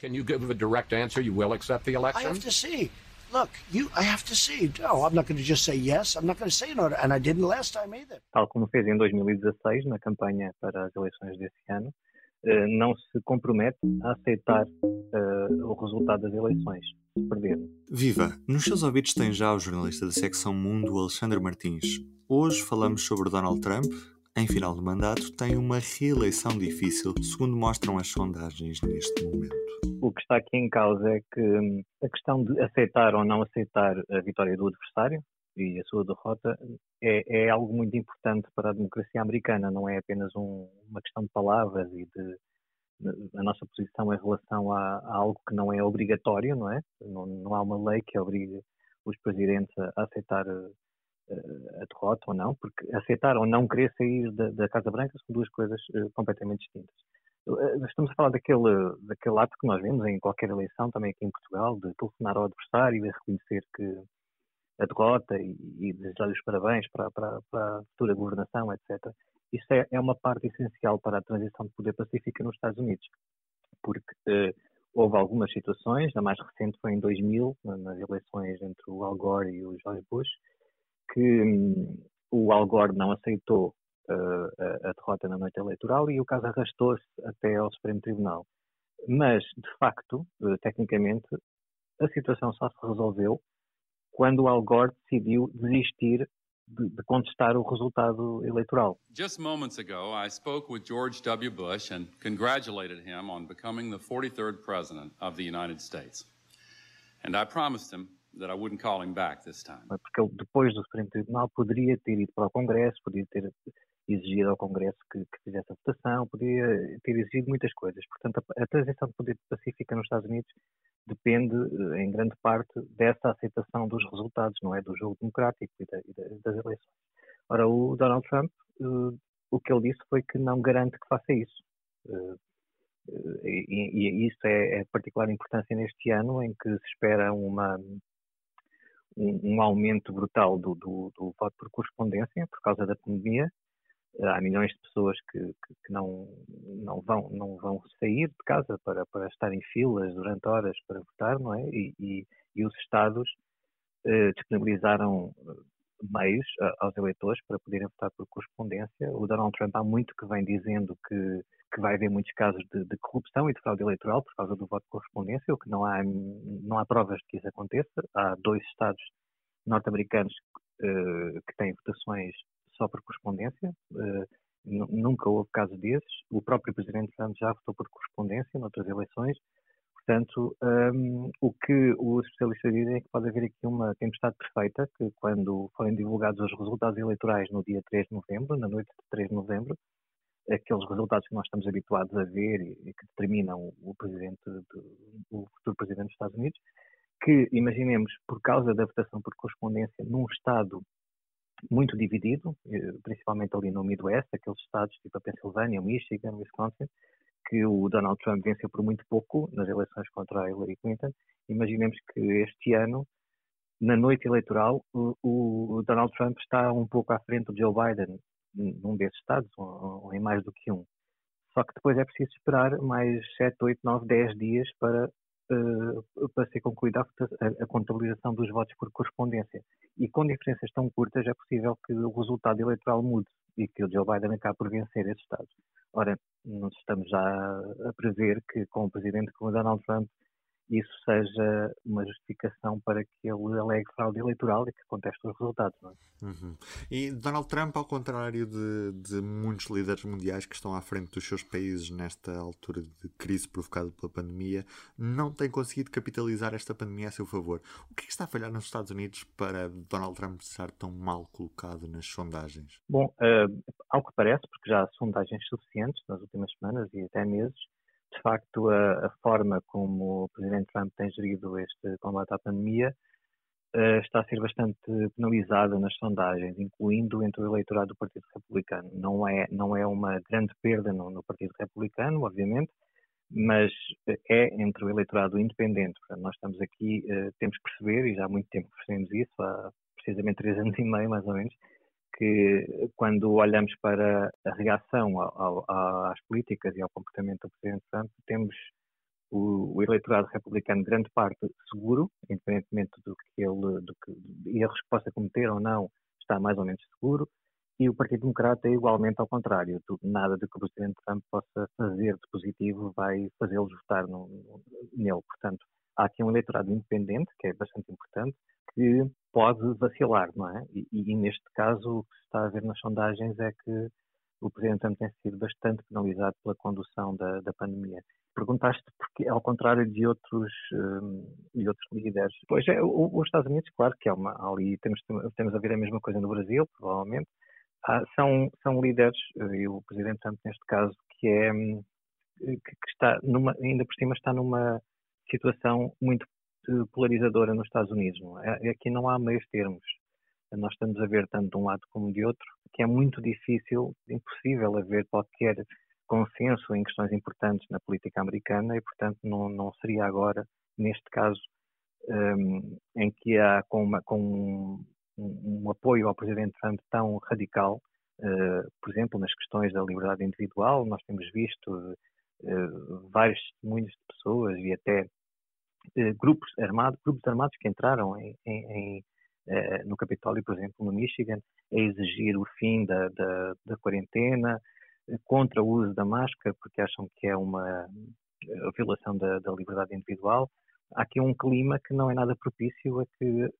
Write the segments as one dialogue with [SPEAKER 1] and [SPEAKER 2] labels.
[SPEAKER 1] Can you give a direct answer? You will accept the
[SPEAKER 2] I
[SPEAKER 1] election?
[SPEAKER 2] have to see. Look, you. I have to see. No, I'm not going to just say yes. I'm not going to say no, and I didn't last time either.
[SPEAKER 3] tal como fez em 2016, na campanha para as eleições desse ano, eh, não se compromete a aceitar eh, o resultado das eleições, se perder.
[SPEAKER 4] Viva! Nos seus ouvidos tem já o jornalista da secção Mundo, Alexandre Martins. Hoje falamos sobre Donald Trump. Em final de mandato, tem uma reeleição difícil, segundo mostram as sondagens neste momento.
[SPEAKER 3] O que está aqui em causa é que hum, a questão de aceitar ou não aceitar a vitória do adversário e a sua derrota é, é algo muito importante para a democracia americana, não é apenas um- uma questão de palavras e de a nossa posição em relação a, a algo que não é obrigatório, não é? Não, não há uma lei que obrigue os presidentes a, a aceitar a derrota ou não, porque aceitar ou não querer sair da, da Casa Branca são duas coisas eh, completamente distintas. Eh, Estamos a falar daquele, daquele ato que nós vemos em qualquer eleição, também aqui em Portugal, de telefonar ao adversário e reconhecer que a derrota e, e desejar-lhe os parabéns para, para, para a futura governação, etc. Isso é, é uma parte essencial para a transição de poder pacífica nos Estados Unidos, porque eh, houve algumas situações, a mais recente foi em 2000, na- nas eleições entre o Al Gore e o George Bush, que hum, o Al Gore não aceitou eh, a, a derrota na noite eleitoral e o caso arrastou-se até ao Supremo Tribunal. Mas, de facto, eh, tecnicamente, a situação só se resolveu quando o Al Gore decidiu desistir de, de contestar o resultado eleitoral.
[SPEAKER 5] Just moments ago, I spoke with George W. Bush and congratulated him on becoming the 43rd President of the United States. And I promised him that I wouldn't call him back this time.
[SPEAKER 3] porque ele, depois do Supremo Tribunal, poderia ter ido para o Congresso, poderia ter exigido ao Congresso que, que fizesse a votação, poderia ter exigido muitas coisas. Portanto, a, a transição de poder pacífica nos Estados Unidos depende, eh, em grande parte, dessa aceitação dos resultados, não é? Do jogo democrático e, da- e da- das eleições. Ora, o Donald Trump, eh, o que ele disse foi que não garante que faça isso. Eh, e, e isso é, é particular importância neste ano, em que se espera uma, um, um aumento brutal do, do, do voto por correspondência por causa da pandemia. Eh, Há milhões de pessoas que, que, que não, não, vão, não vão sair de casa para, para estar em filas durante horas para votar, não é? E, e, e os Estados eh, disponibilizaram eh, meios a- aos eleitores para poderem votar por correspondência. O Donald Trump há muito que vem dizendo que, que vai haver muitos casos de, de corrupção e de fraude eleitoral por causa do voto por correspondência, o que não há, não há provas de que isso aconteça. Há dois estados norte-americanos eh, que têm votações só por correspondência. nu- nunca houve caso desses. O próprio Presidente Trump já votou por correspondência noutras eleições. Portanto, hum, o que os especialistas dizem é que pode haver aqui uma tempestade perfeita, que quando forem divulgados os resultados eleitorais no dia 3 de novembro, na noite de 3 de novembro, aqueles resultados que nós estamos habituados a ver e, e que determinam o presidente, de- o futuro presidente dos Estados Unidos, que imaginemos por causa da votação por correspondência num estado muito dividido, eh, principalmente ali no Midwest, aqueles estados tipo a Pensilvânia, Michigan, Wisconsin, que o Donald Trump venceu por muito pouco nas eleições contra a Hillary Clinton. Imaginemos que este ano, na noite eleitoral, o, o Donald Trump está um pouco à frente do Joe Biden num desses estados, ou, ou em mais do que um. Só que depois é preciso esperar mais 7, 8, 9, 10 dias para, eh, para ser concluída a, a- contabilização dos votos por correspondência. E com diferenças tão curtas é possível que o resultado eleitoral mude e que o Joe Biden acabe por vencer esses estados. Ora, nós estamos já a prever que com o presidente como Donald Trump isso seja uma justificação para que ele alegue fraude eleitoral e que conteste os resultados. Não é?
[SPEAKER 4] Uhum. E Donald Trump, ao contrário de, de muitos líderes mundiais que estão à frente dos seus países nesta altura de crise provocada pela pandemia, não tem conseguido capitalizar esta pandemia a seu favor. O que é que está a falhar nos Estados Unidos para Donald Trump estar tão mal colocado nas sondagens?
[SPEAKER 3] Bom, eh, ao que parece, porque já há sondagens suficientes nas últimas semanas e até meses, de facto, a, a, forma como o Presidente Trump tem gerido este combate à pandemia uh, está a ser bastante penalizada nas sondagens, incluindo entre o eleitorado do Partido Republicano. Não é, não é uma grande perda no, no Partido Republicano, obviamente, mas é entre o eleitorado independente. Portanto, nós estamos aqui, uh, temos que perceber, e já há muito tempo percebemos isso, há precisamente três anos e meio, mais ou menos, que quando olhamos para a reação ao, ao, às políticas e ao comportamento do Presidente Trump, temos o, o, eleitorado republicano, grande parte, seguro, independentemente do que ele, do que, erros que possa cometer ou não, está mais ou menos seguro, e o Partido Democrata é igualmente ao contrário. Nada do que o Presidente Trump possa fazer de positivo vai fazê-los votar no, nele. Portanto, há aqui um eleitorado independente, que é bastante importante, que pode vacilar, não é? E, e, neste caso o que se está a ver nas sondagens é que o Presidente Trump tem sido bastante penalizado pela condução da, da pandemia. Perguntaste porque, ao contrário de outros, um, de outros líderes, pois é, os Estados Unidos, claro que é uma, ali temos, temos a ver a mesma coisa no Brasil, provavelmente, ah, são, são líderes, eh, e o Presidente Trump neste caso, que é, hum, que, que está numa, ainda por cima está numa situação muito polarizadora nos Estados Unidos. Não é? Aqui não há meios termos. Nós estamos a ver tanto de um lado como de outro, que é muito difícil, impossível haver qualquer consenso em questões importantes na política americana e, portanto, não, não seria agora, neste caso, um, em que há com, uma, com um, um, apoio ao presidente Trump tão radical, uh, por exemplo, nas questões da liberdade individual, nós temos visto uh, vários testemunhos de pessoas e até eh, grupos armados, grupos armados que entraram em, em, em, eh, no Capitólio, por exemplo, no Michigan, a exigir o fim da, da, da, quarentena, eh, contra o uso da máscara, porque acham que é uma violação da, da, liberdade individual. Há aqui um clima que não é nada propício a que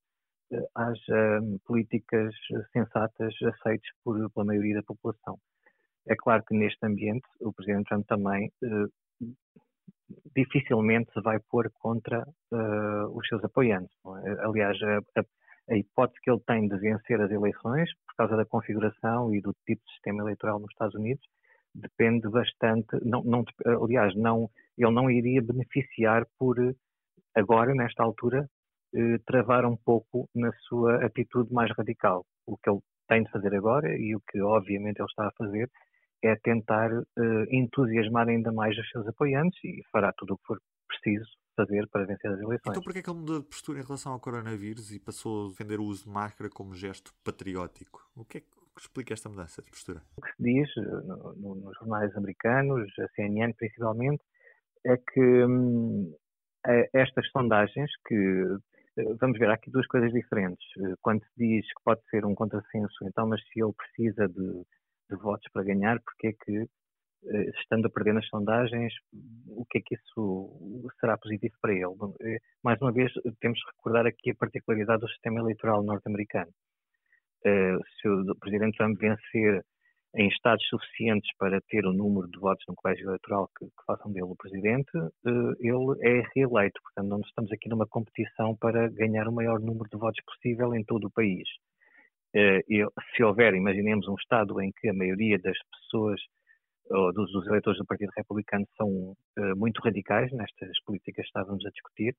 [SPEAKER 3] haja hum, políticas sensatas aceites por, pela maioria da população. É claro que neste ambiente o Presidente Trump também dificilmente se vai pôr contra uh, os seus apoiantes. É? Aliás, a, a, hipótese que ele tem de vencer as eleições, por causa da configuração e do tipo de sistema eleitoral nos Estados Unidos, depende bastante. Não, não, aliás, não, ele não iria beneficiar por, agora, nesta altura, eh, travar um pouco na sua atitude mais radical. O que ele tem de fazer agora e o que, obviamente, ele está a fazer é tentar uh, entusiasmar ainda mais os seus apoiantes e fará tudo o que for preciso fazer para vencer as eleições.
[SPEAKER 4] Então, porquê é que ele mudou de postura em relação ao coronavírus e passou a defender o uso de máscara como gesto patriótico? O que é que explica esta mudança de postura?
[SPEAKER 3] O que se diz eh, no, no, nos jornais americanos, a CNN principalmente, é que hum, estas sondagens que eh, vamos ver, há aqui duas coisas diferentes. Quando se diz que pode ser um contrassenso, então, mas se ele precisa de de votos para ganhar, porque é que, eh, estando a perder nas sondagens, o que é que isso será positivo para ele? Eh, mais uma vez, temos que recordar aqui a particularidade do sistema eleitoral norte-americano. Eh, se o Presidente Trump vencer em estados suficientes para ter o número de votos no colégio eleitoral que, que façam dele o presidente, ele é reeleito. Portanto, não estamos aqui numa competição para ganhar o maior número de votos possível em todo o país. Eh, se houver, imaginemos um Estado em que a maioria das pessoas ou dos, dos eleitores do Partido Republicano são uh, muito radicais nestas políticas que estávamos a discutir,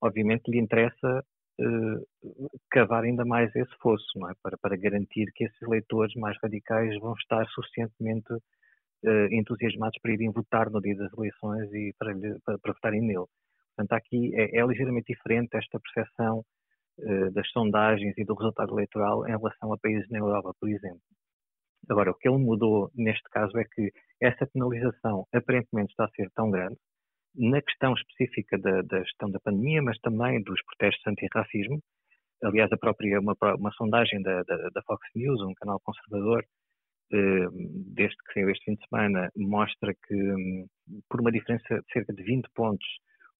[SPEAKER 3] obviamente lhe interessa uh, cavar ainda mais esse fosso, é? para, para, garantir que esses eleitores mais radicais vão estar suficientemente entusiasmados para irem votar no dia das eleições e para, para, para votarem nele. Portanto, aqui é, é ligeiramente diferente esta percepção eh, das sondagens e do resultado eleitoral em relação a países na Europa, por exemplo. Agora, o que ele mudou neste caso é que essa penalização aparentemente está a ser tão grande, na questão específica da, da gestão da pandemia, mas também dos protestos anti-racismo. Aliás, a própria, uma, uma sondagem da, da, da, Fox News, um canal conservador, eh, desde que saiu este fim de semana, mostra que, hum, por uma diferença de cerca de 20 pontos,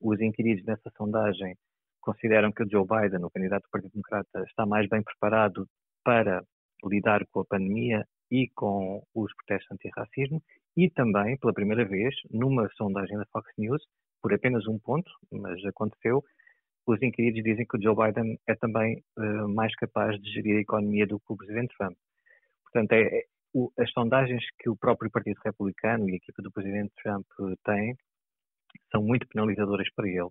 [SPEAKER 3] os inquiridos nessa sondagem consideram que o Joe Biden, o candidato do Partido Democrata, está mais bem preparado para lidar com a pandemia e com os protestos anti-racismo e também, pela primeira vez, numa sondagem da Fox News, por apenas um ponto, mas aconteceu, os inquiridos dizem que o Joe Biden é também uh, mais capaz de gerir a economia do que o Presidente Trump. Portanto, é, é o, as sondagens que o próprio Partido Republicano e a equipa do Presidente Trump tem são muito penalizadoras para ele,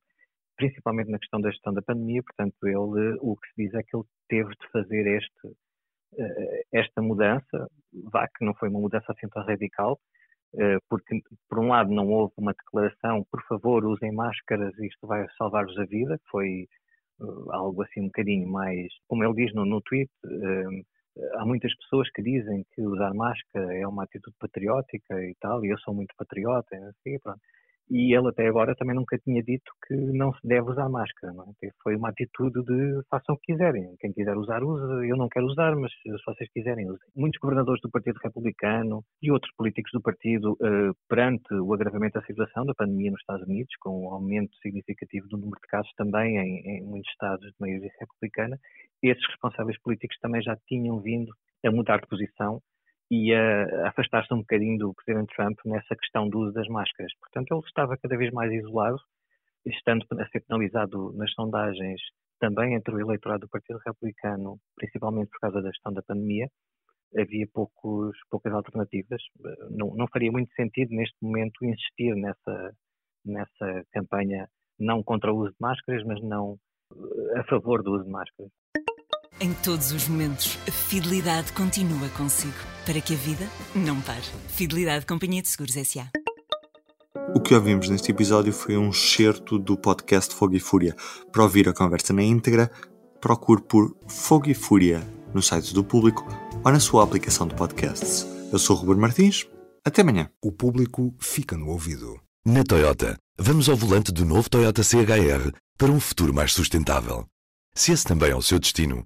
[SPEAKER 3] principalmente na questão da gestão da pandemia. Portanto, ele, o que se diz é que ele teve de fazer este, uh, esta mudança, vá que não foi uma mudança assim tão radical, uh, porque, por um lado, não houve uma declaração, por favor, usem máscaras, isto vai salvar-vos a vida, foi uh, algo assim um bocadinho mais, como ele diz no, no tweet, há muitas pessoas que dizem que usar máscara é uma atitude patriótica e tal, e eu sou muito patriota, assim, pronto e ele até agora também nunca tinha dito que não se deve usar máscara. É? Foi uma atitude de façam o que quiserem. Quem quiser usar, usa. Eu não quero usar, mas se vocês quiserem, usem. Muitos governadores do Partido Republicano e outros políticos do partido, eh, perante o agravamento da situação da pandemia nos Estados Unidos, com um aumento significativo do número de casos também em, em muitos estados de maioria republicana, esses responsáveis políticos também já tinham vindo a mudar de posição e a afastar-se um bocadinho do Presidente Trump nessa questão do uso das máscaras. Portanto, ele estava cada vez mais isolado, estando a ser penalizado nas sondagens também entre o eleitorado do Partido Republicano, principalmente por causa da gestão da pandemia. Havia poucos, poucas alternativas. Não, não faria muito sentido, neste momento, insistir nessa, nessa campanha não contra o uso de máscaras, mas não a favor do uso de máscaras.
[SPEAKER 6] Em todos os momentos, a fidelidade continua consigo, para que a vida não pare. Fidelidade Companhia de Seguros S.A.
[SPEAKER 4] O que ouvimos neste episódio foi um excerto do podcast Fogo e Fúria. Para ouvir a conversa na íntegra, procure por Fogo e Fúria no site do público ou na sua aplicação de podcasts. Eu sou o Ruben Martins. Até amanhã.
[SPEAKER 7] O público fica no ouvido. Na Toyota, vamos ao volante do novo Toyota CHR para um futuro mais sustentável. Se esse também é o seu destino,